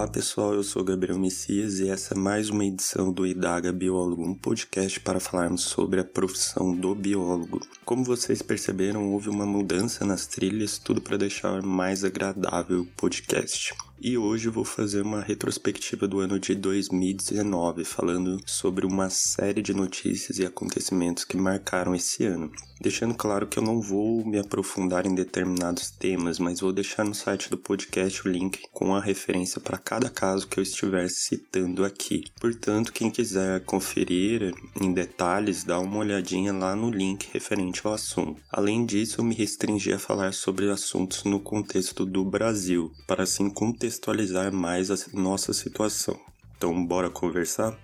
Olá pessoal, eu sou Gabriel Messias e essa é mais uma edição do Idaga Biólogo, um podcast para falarmos sobre a profissão do biólogo. Como vocês perceberam, houve uma mudança nas trilhas, tudo para deixar mais agradável o podcast. E hoje eu vou fazer uma retrospectiva do ano de 2019, falando sobre uma série de notícias e acontecimentos que marcaram esse ano. Deixando claro que eu não vou me aprofundar em determinados temas, mas vou deixar no site do podcast o link com a referência para cada caso que eu estiver citando aqui. Portanto, quem quiser conferir em detalhes, dá uma olhadinha lá no link referente ao assunto. Além disso, eu me restringi a falar sobre assuntos no contexto do Brasil, para assim contextualizar mais a nossa situação. Então, bora conversar?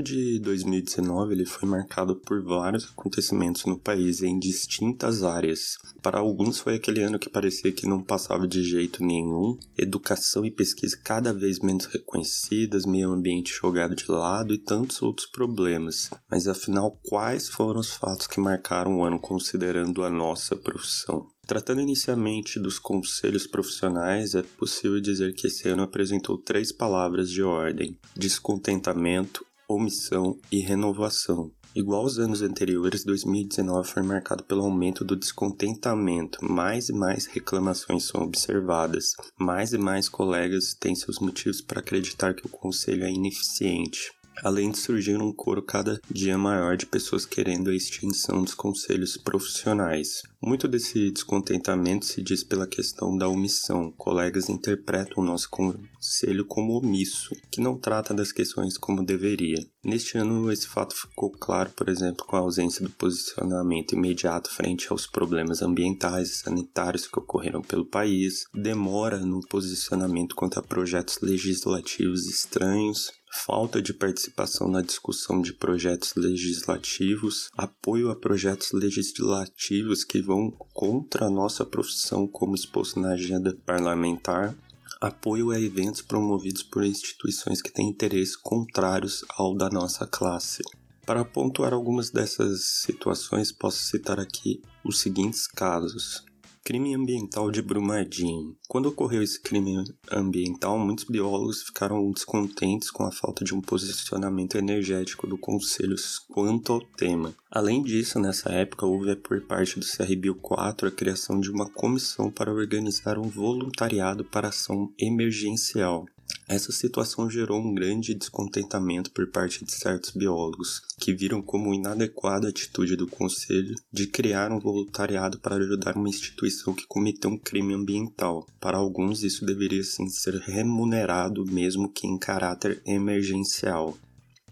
Ano de 2019 ele foi marcado por vários acontecimentos no país em distintas áreas. Para alguns foi aquele ano que parecia que não passava de jeito nenhum, educação e pesquisa cada vez menos reconhecidas, meio ambiente jogado de lado e tantos outros problemas. Mas afinal, quais foram os fatos que marcaram o ano considerando a nossa profissão? Tratando inicialmente dos conselhos profissionais, é possível dizer que esse ano apresentou três palavras de ordem: descontentamento, omissão e renovação. Igual aos anos anteriores, 2019 foi marcado pelo aumento do descontentamento. Mais e mais reclamações são observadas. Mais e mais colegas têm seus motivos para acreditar que o conselho é ineficiente. Além de surgir um coro cada dia maior de pessoas querendo a extinção dos conselhos profissionais. Muito desse descontentamento se diz pela questão da omissão. Colegas interpretam o nosso conselho como omisso, que não trata das questões como deveria. Neste ano, esse fato ficou claro, por exemplo, com a ausência do posicionamento imediato frente aos problemas ambientais e sanitários que ocorreram pelo país, demora no posicionamento quanto a projetos legislativos estranhos, falta de participação na discussão de projetos legislativos, apoio a projetos legislativos que vão contra a nossa profissão, como exposto na agenda parlamentar, apoio a eventos promovidos por instituições que têm interesses contrários ao da nossa classe. Para pontuar algumas dessas situações, posso citar aqui os seguintes casos. Crime ambiental de Brumadinho. Quando ocorreu esse crime ambiental, muitos biólogos ficaram descontentes com a falta de um posicionamento energético do Conselho quanto ao tema. Além disso, nessa época houve por parte do CRBio 4 a criação de uma comissão para organizar um voluntariado para ação emergencial. Essa situação gerou um grande descontentamento por parte de certos biólogos, que viram como inadequada a atitude do Conselho de criar um voluntariado para ajudar uma instituição que cometeu um crime ambiental. Para alguns, isso deveria sim ser remunerado, mesmo que em caráter emergencial.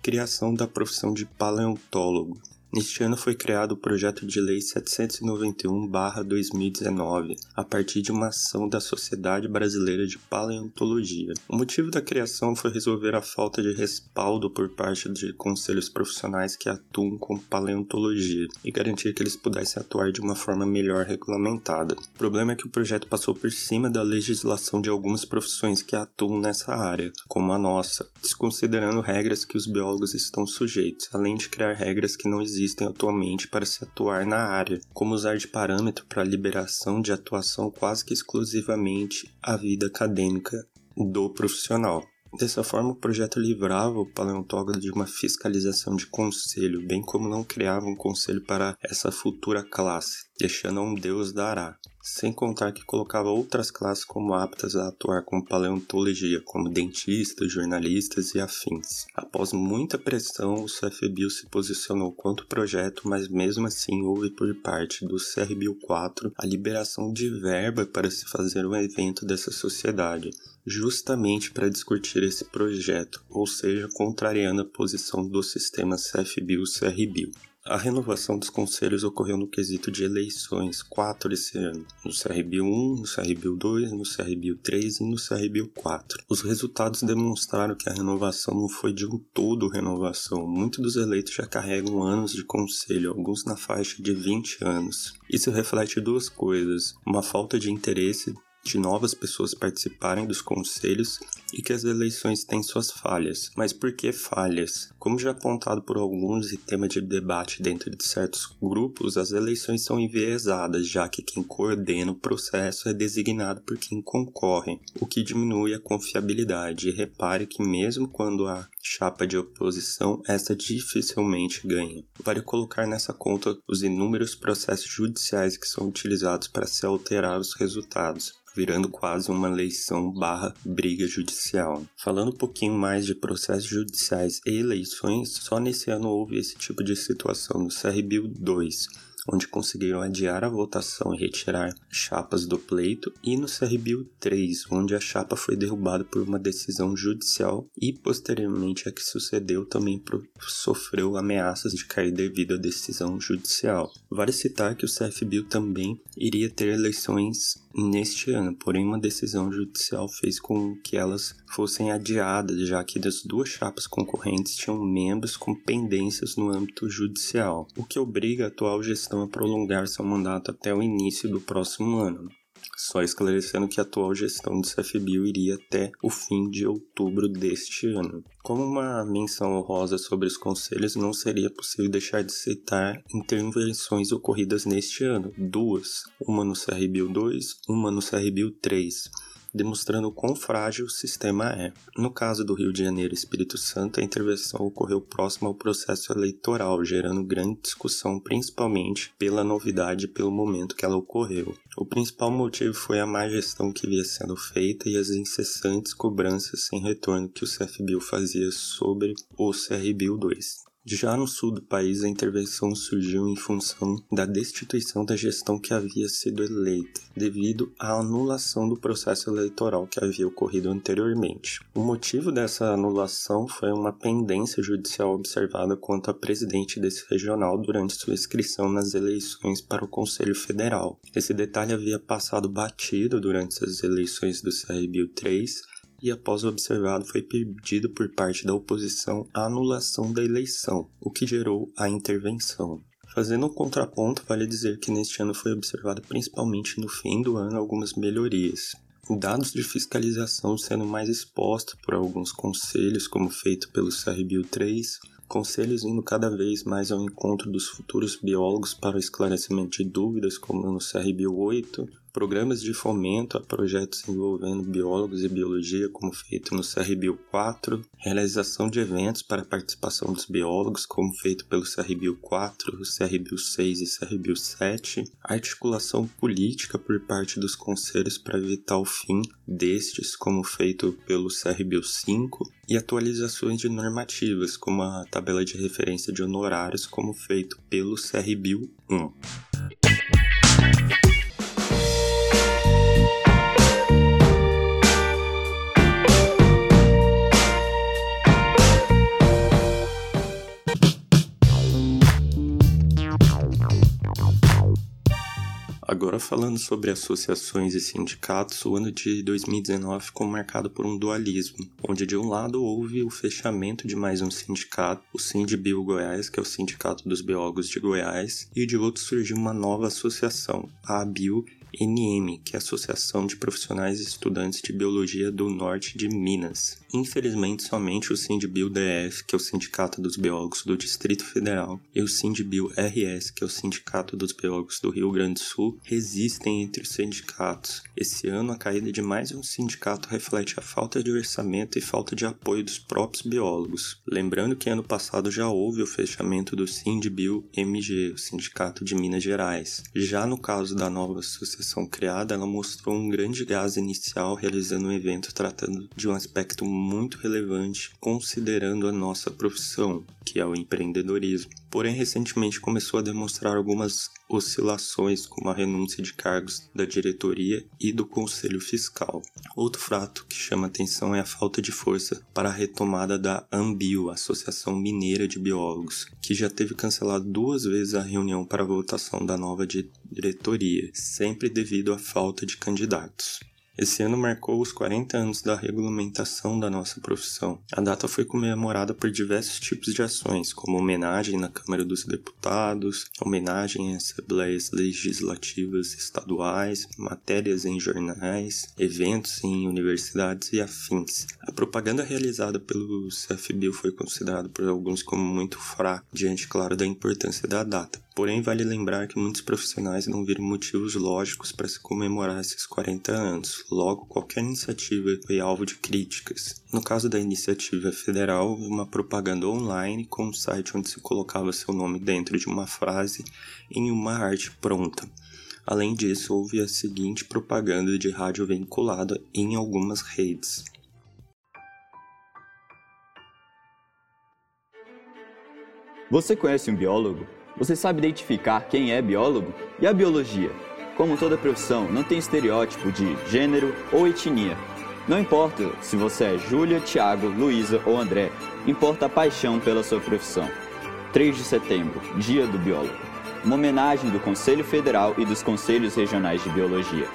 Criação da profissão de paleontólogo. Neste ano foi criado o projeto de lei 791/2019, a partir de uma ação da Sociedade Brasileira de Paleontologia. O motivo da criação foi resolver a falta de respaldo por parte de conselhos profissionais que atuam com paleontologia e garantir que eles pudessem atuar de uma forma melhor regulamentada. O problema é que o projeto passou por cima da legislação de algumas profissões que atuam nessa área, como a nossa, desconsiderando regras que os biólogos estão sujeitos, além de criar regras que não existem existem atualmente para se atuar na área, como usar de parâmetro para liberação de atuação quase que exclusivamente a vida acadêmica do profissional. Dessa forma, o projeto livrava o paleontólogo de uma fiscalização de conselho, bem como não criava um conselho para essa futura classe, deixando a um Deus dará. Sem contar que colocava outras classes como aptas a atuar com paleontologia, como dentistas, jornalistas e afins. Após muita pressão, o CFBio se posicionou contra o projeto, mas mesmo assim houve por parte do CRBio 4 a liberação de verba para se fazer um evento dessa sociedade, justamente para discutir esse projeto, ou seja, contrariando a posição do sistema CFBio-CRBio. A renovação dos conselhos ocorreu no quesito de eleições, quatro esse ano, no CRBio 1, no CRBio 2, no CRBio 3 e no CRBio 4. Os resultados demonstraram que a renovação não foi de um todo renovação. Muitos dos eleitos já carregam anos de conselho, alguns na faixa de 20 anos. Isso reflete duas coisas: uma falta de interesse de novas pessoas participarem dos conselhos e que as eleições têm suas falhas. Mas por que falhas? Como já apontado por alguns e tema de debate dentro de certos grupos, as eleições são enviesadas, já que quem coordena o processo é designado por quem concorre, o que diminui a confiabilidade. E repare que mesmo quando há chapa de oposição, esta dificilmente ganha. Vale colocar nessa conta os inúmeros processos judiciais que são utilizados para se alterar os resultados virando quase uma eleição barra briga judicial. Falando um pouquinho mais de processos judiciais e eleições, só nesse ano houve esse tipo de situação no CRBio 2, onde conseguiram adiar a votação e retirar chapas do pleito, e no CRBio 3, onde a chapa foi derrubada por uma decisão judicial e posteriormente a que sucedeu também sofreu ameaças de cair devido à decisão judicial. Vale citar que o CFBio também iria ter eleições neste ano, porém uma decisão judicial fez com que elas fossem adiadas, já que as duas chapas concorrentes tinham membros com pendências no âmbito judicial, o que obriga a atual gestão a prolongar seu mandato até o início do próximo ano. Só esclarecendo que a atual gestão do CFBio iria até o fim de outubro deste ano. Como uma menção honrosa sobre os conselhos, não seria possível deixar de citar intervenções ocorridas neste ano, duas, uma no CRBio 2, uma no CRBio 3 demonstrando quão frágil o sistema é. No caso do Rio de Janeiro e Espírito Santo, a intervenção ocorreu próximo ao processo eleitoral, gerando grande discussão, principalmente pela novidade e pelo momento que ela ocorreu. O principal motivo foi a má gestão que via sendo feita e as incessantes cobranças sem retorno que o CFBio fazia sobre o CRBio 2. Já no sul do país, a intervenção surgiu em função da destituição da gestão que havia sido eleita, devido à anulação do processo eleitoral que havia ocorrido anteriormente. O motivo dessa anulação foi uma pendência judicial observada quanto a presidente desse regional durante sua inscrição nas eleições para o Conselho Federal. Esse detalhe havia passado batido durante as eleições do CRBio 3 e após o observado foi pedido por parte da oposição a anulação da eleição, o que gerou a intervenção. Fazendo um contraponto, vale dizer que neste ano foi observado principalmente no fim do ano algumas melhorias. Dados de fiscalização sendo mais expostos por alguns conselhos, como feito pelo CRBio 3, conselhos indo cada vez mais ao encontro dos futuros biólogos para o esclarecimento de dúvidas, como no CRBio 8, programas de fomento a projetos envolvendo biólogos e biologia, como feito no CRBio 4, realização de eventos para participação dos biólogos, como feito pelo CRBio 4, CRBio 6 e CRBio 7, articulação política por parte dos conselhos para evitar o fim destes, como feito pelo CRBio 5, e atualizações de normativas, como a tabela de referência de honorários, como feito pelo CRBio 1. Agora falando sobre associações e sindicatos, o ano de 2019 ficou marcado por um dualismo, onde de um lado houve o fechamento de mais um sindicato, o Sindbio Goiás, que é o Sindicato dos Biólogos de Goiás, e de outro surgiu uma nova associação, a ABIO, NM, que é a Associação de Profissionais e Estudantes de Biologia do Norte de Minas. Infelizmente, somente o Sindbio DF, que é o Sindicato dos Biólogos do Distrito Federal, e o Sindbio RS, que é o Sindicato dos Biólogos do Rio Grande do Sul, resistem entre os sindicatos. Esse ano, a caída de mais um sindicato reflete a falta de orçamento e falta de apoio dos próprios biólogos. Lembrando que ano passado já houve o fechamento do Sindbio MG, o Sindicato de Minas Gerais. Já no caso da nova associação associação criada, ela mostrou um grande gás inicial realizando um evento tratando de um aspecto muito relevante considerando a nossa profissão, que é o empreendedorismo. Porém, recentemente começou a demonstrar algumas oscilações, como a renúncia de cargos da diretoria e do conselho fiscal. Outro fato que chama atenção é a falta de força para a retomada da Ambio, Associação Mineira de Biólogos, que já teve cancelado duas vezes a reunião para a votação da nova diretoria, sempre devido à falta de candidatos. Esse ano marcou os 40 anos da regulamentação da nossa profissão. A data foi comemorada por diversos tipos de ações, como homenagem na Câmara dos Deputados, homenagem em assembleias legislativas estaduais, matérias em jornais, eventos em universidades e afins. A propaganda realizada pelo CFBio foi considerada por alguns como muito fraca, diante, claro, da importância da data. Porém, vale lembrar que muitos profissionais não viram motivos lógicos para se comemorar esses 40 anos, logo, qualquer iniciativa foi alvo de críticas. No caso da iniciativa federal, uma propaganda online com um site onde se colocava seu nome dentro de uma frase em uma arte pronta. Além disso, houve a seguinte propaganda de rádio vinculada em algumas redes. Você conhece um biólogo? Você sabe identificar quem é biólogo? E a biologia? Como toda profissão, não tem estereótipo de gênero ou etnia. Não importa se você é Júlia, Tiago, Luísa ou André, importa a paixão pela sua profissão. 3 de setembro, Dia do Biólogo. Uma homenagem do Conselho Federal e dos Conselhos Regionais de Biologia.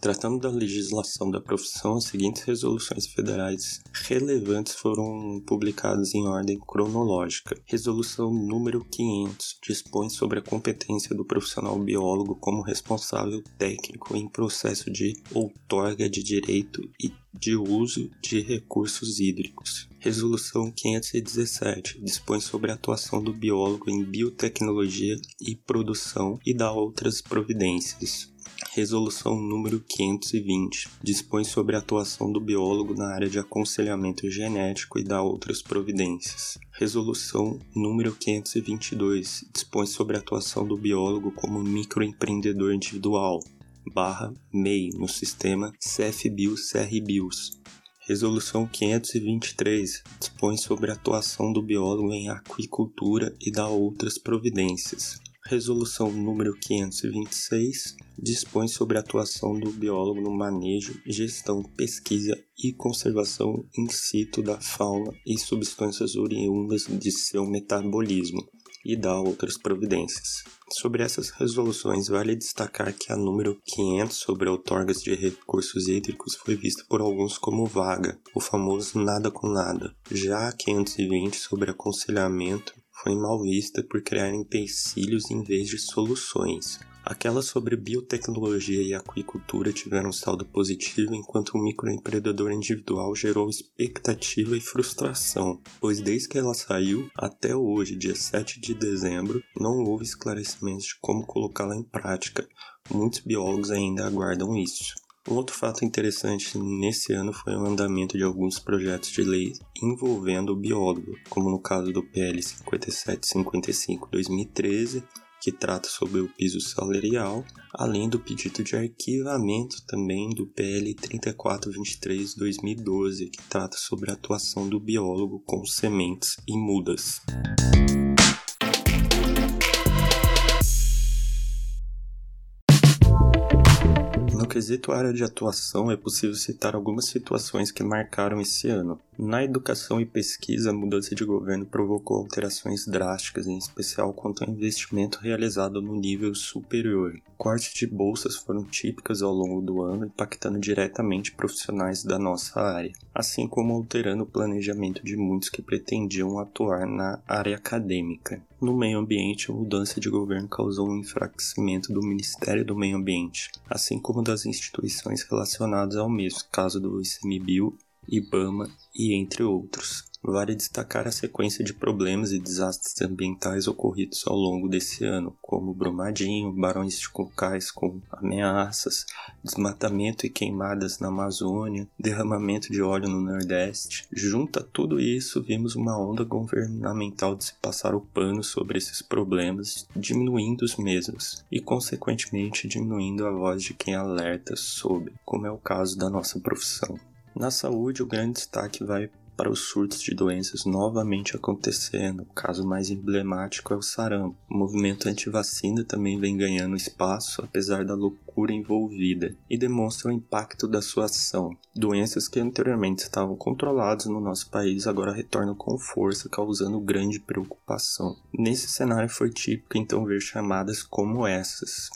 Tratando da legislação da profissão, as seguintes resoluções federais relevantes foram publicadas em ordem cronológica. Resolução número 500 dispõe sobre a competência do profissional biólogo como responsável técnico em processo de outorga de direito e de uso de recursos hídricos. Resolução 517 dispõe sobre a atuação do biólogo em biotecnologia e produção e dá outras providências. Resolução número 520 dispõe sobre a atuação do biólogo na área de aconselhamento genético e dá outras providências. Resolução número 522 dispõe sobre a atuação do biólogo como microempreendedor individual, barra MEI, no sistema CFBIOS-CRBIOS. Resolução 523 dispõe sobre a atuação do biólogo em aquicultura e dá outras providências. Resolução número 526 dispõe sobre a atuação do biólogo no manejo, gestão, pesquisa e conservação in situ da fauna e substâncias oriundas de seu metabolismo e dá outras providências. Sobre essas resoluções, vale destacar que a número 500 sobre outorgas de recursos hídricos foi vista por alguns como vaga, o famoso nada com nada. Já a 520 sobre aconselhamento foi mal vista por criar empecilhos em vez de soluções. Aquelas sobre biotecnologia e aquicultura tiveram saldo positivo, enquanto o microempreendedor individual gerou expectativa e frustração, pois desde que ela saiu até hoje, dia 7 de dezembro, não houve esclarecimentos de como colocá-la em prática. Muitos biólogos ainda aguardam isso. Outro fato interessante nesse ano foi o andamento de alguns projetos de lei envolvendo o biólogo, como no caso do PL 5755-2013, que trata sobre o piso salarial, além do pedido de arquivamento também do PL 3423-2012, que trata sobre a atuação do biólogo com sementes e mudas. Quesito área de atuação, é possível citar algumas situações que marcaram esse ano. Na educação e pesquisa, a mudança de governo provocou alterações drásticas, em especial quanto ao investimento realizado no nível superior. Cortes de bolsas foram típicas ao longo do ano, impactando diretamente profissionais da nossa área, assim como alterando o planejamento de muitos que pretendiam atuar na área acadêmica. No meio ambiente, a mudança de governo causou um enfraquecimento do Ministério do Meio Ambiente, assim como das instituições relacionadas ao mesmo, caso do ICMBio IBAMA e entre outros. Vale destacar a sequência de problemas e desastres ambientais ocorridos ao longo desse ano, como Brumadinho, barões de cocais com ameaças, desmatamento e queimadas na Amazônia, derramamento de óleo no Nordeste. Junto a tudo isso, vimos uma onda governamental de se passar o pano sobre esses problemas, diminuindo os mesmos e, consequentemente, diminuindo a voz de quem alerta sobre, como é o caso da nossa profissão. Na saúde, o grande destaque vai para os surtos de doenças novamente acontecendo. O caso mais emblemático é o sarampo. O movimento anti-vacina também vem ganhando espaço, apesar da loucura envolvida, e demonstra o impacto da sua ação. Doenças que anteriormente estavam controladas no nosso país agora retornam com força, causando grande preocupação. Nesse cenário foi típico então ver chamadas como essas,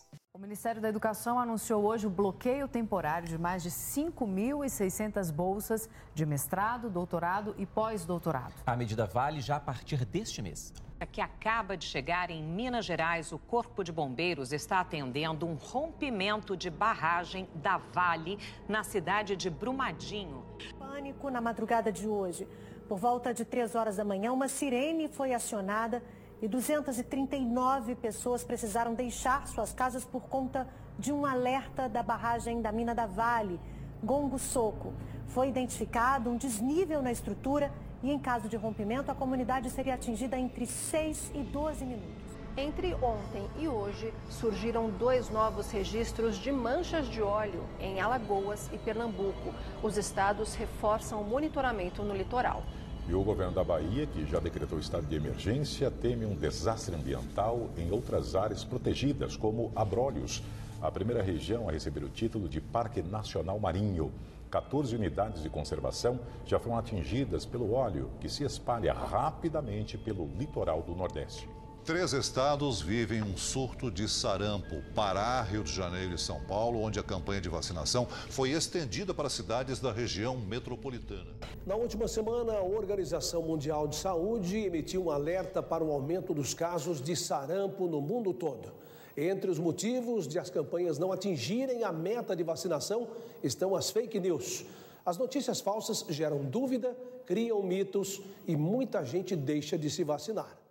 Ministério da Educação anunciou hoje o bloqueio temporário de mais de 5.600 bolsas de mestrado, doutorado e pós-doutorado. A medida vale já a partir deste mês. Que acaba de chegar em Minas Gerais, o Corpo de Bombeiros está atendendo um rompimento de barragem da Vale na cidade de Brumadinho. Pânico na madrugada de hoje. Por volta de 3 horas da manhã, uma sirene foi acionada e 239 pessoas precisaram deixar suas casas por conta de um alerta da barragem da mina da Vale, Gongo Soco. Foi identificado um desnível na estrutura e, em caso de rompimento, a comunidade seria atingida entre 6 e 12 minutos. Entre ontem e hoje, surgiram dois novos registros de manchas de óleo em Alagoas e Pernambuco. Os estados reforçam o monitoramento no litoral. E o governo da Bahia, que já decretou estado de emergência, teme um desastre ambiental em outras áreas protegidas, como Abrolhos, a primeira região a receber o título de Parque Nacional Marinho. 14 unidades de conservação já foram atingidas pelo óleo, que se espalha rapidamente pelo litoral do Nordeste. Três estados vivem um surto de sarampo: Pará, Rio de Janeiro e São Paulo, onde a campanha de vacinação foi estendida para cidades da região metropolitana. Na última semana, a Organização Mundial de Saúde emitiu um alerta para o aumento dos casos de sarampo no mundo todo. Entre os motivos de as campanhas não atingirem a meta de vacinação estão as fake news. As notícias falsas geram dúvida, criam mitos e muita gente deixa de se vacinar.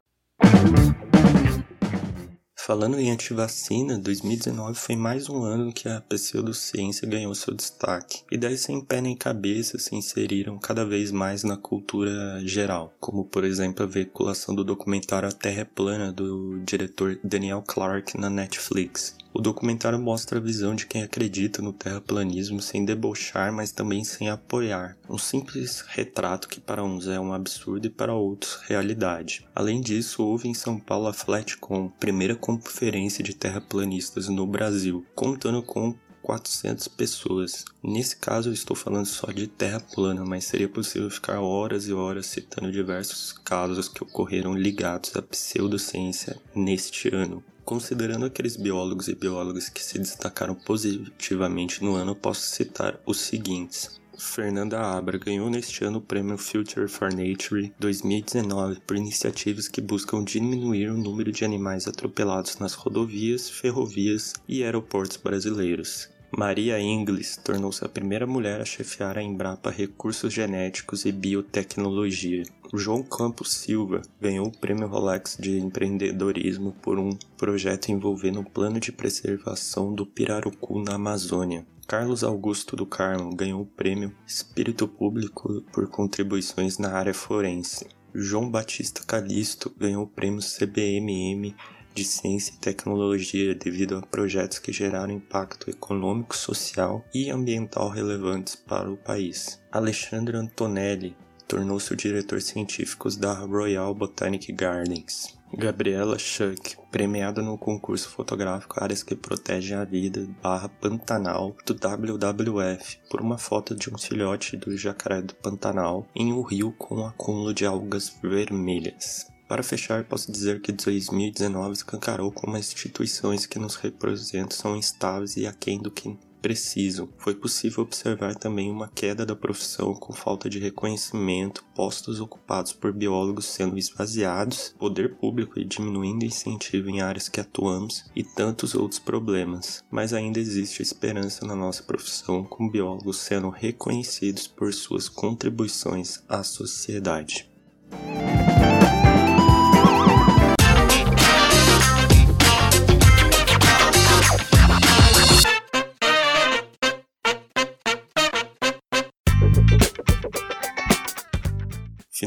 Falando em antivacina, 2019 foi mais um ano que a pseudociência ganhou seu destaque. Ideias sem pé nem cabeça se inseriram cada vez mais na cultura geral, como por exemplo a veiculação do documentário A Terra é Plana do diretor Daniel Clark na Netflix. O documentário mostra a visão de quem acredita no terraplanismo sem debochar, mas também sem apoiar. Um simples retrato que para uns é um absurdo e para outros realidade. Além disso, houve em São Paulo a Flatcom, primeira conferência de terraplanistas no Brasil, contando com 400 pessoas. Nesse caso, eu estou falando só de terra plana, mas seria possível ficar horas e horas citando diversos casos que ocorreram ligados à pseudociência neste ano. Considerando aqueles biólogos e biólogas que se destacaram positivamente no ano, posso citar os seguintes. Fernanda Abra ganhou neste ano o prêmio Future for Nature 2019 por iniciativas que buscam diminuir o número de animais atropelados nas rodovias, ferrovias e aeroportos brasileiros. Maria Inglis tornou-se a primeira mulher a chefiar a Embrapa Recursos Genéticos e Biotecnologia. João Campos Silva ganhou o Prêmio Rolex de Empreendedorismo por um projeto envolvendo o plano de preservação do pirarucu na Amazônia. Carlos Augusto do Carmo ganhou o Prêmio Espírito Público por contribuições na área forense. João Batista Calisto ganhou o Prêmio CBMM de ciência e tecnologia devido a projetos que geraram impacto econômico, social e ambiental relevantes para o país. Alexandre Antonelli tornou-se o diretor científico da Royal Botanic Gardens. Gabriela Schuck, premiada no concurso fotográfico Áreas que Protegem a Vida barra Pantanal do WWF por uma foto de um filhote do jacaré do Pantanal em um rio com um acúmulo de algas vermelhas. Para fechar, posso dizer que 2019 escancarou como as instituições que nos representam são instáveis e aquém do que precisam. Foi possível observar também uma queda da profissão com falta de reconhecimento, postos ocupados por biólogos sendo esvaziados, poder público e diminuindo incentivo em áreas que atuamos e tantos outros problemas. Mas ainda existe esperança na nossa profissão, com biólogos sendo reconhecidos por suas contribuições à sociedade.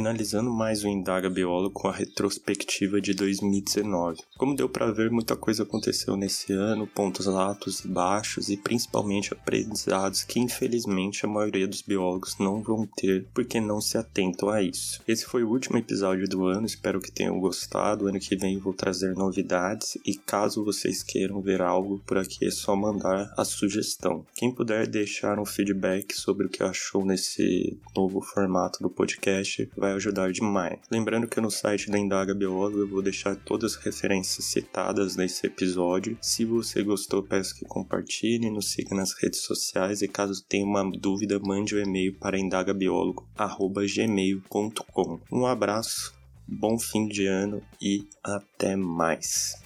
Finalizando mais o Indaga Biólogo com a retrospectiva de 2019. Como deu para ver, muita coisa aconteceu nesse ano, pontos altos e baixos e principalmente aprendizados que infelizmente a maioria dos biólogos não vão ter porque não se atentam a isso. Esse foi o último episódio do ano, espero que tenham gostado. Ano que vem vou trazer novidades e caso vocês queiram ver algo por aqui é só mandar a sugestão. Quem puder deixar um feedback sobre o que achou nesse novo formato do podcast, ajudar demais. Lembrando que no site da Indaga Biólogo eu vou deixar todas as referências citadas nesse episódio. Se você gostou, peço que compartilhe, nos siga nas redes sociais e caso tenha uma dúvida, mande o um e-mail para indagabiólogo@gmail.com. Um abraço, bom fim de ano e até mais.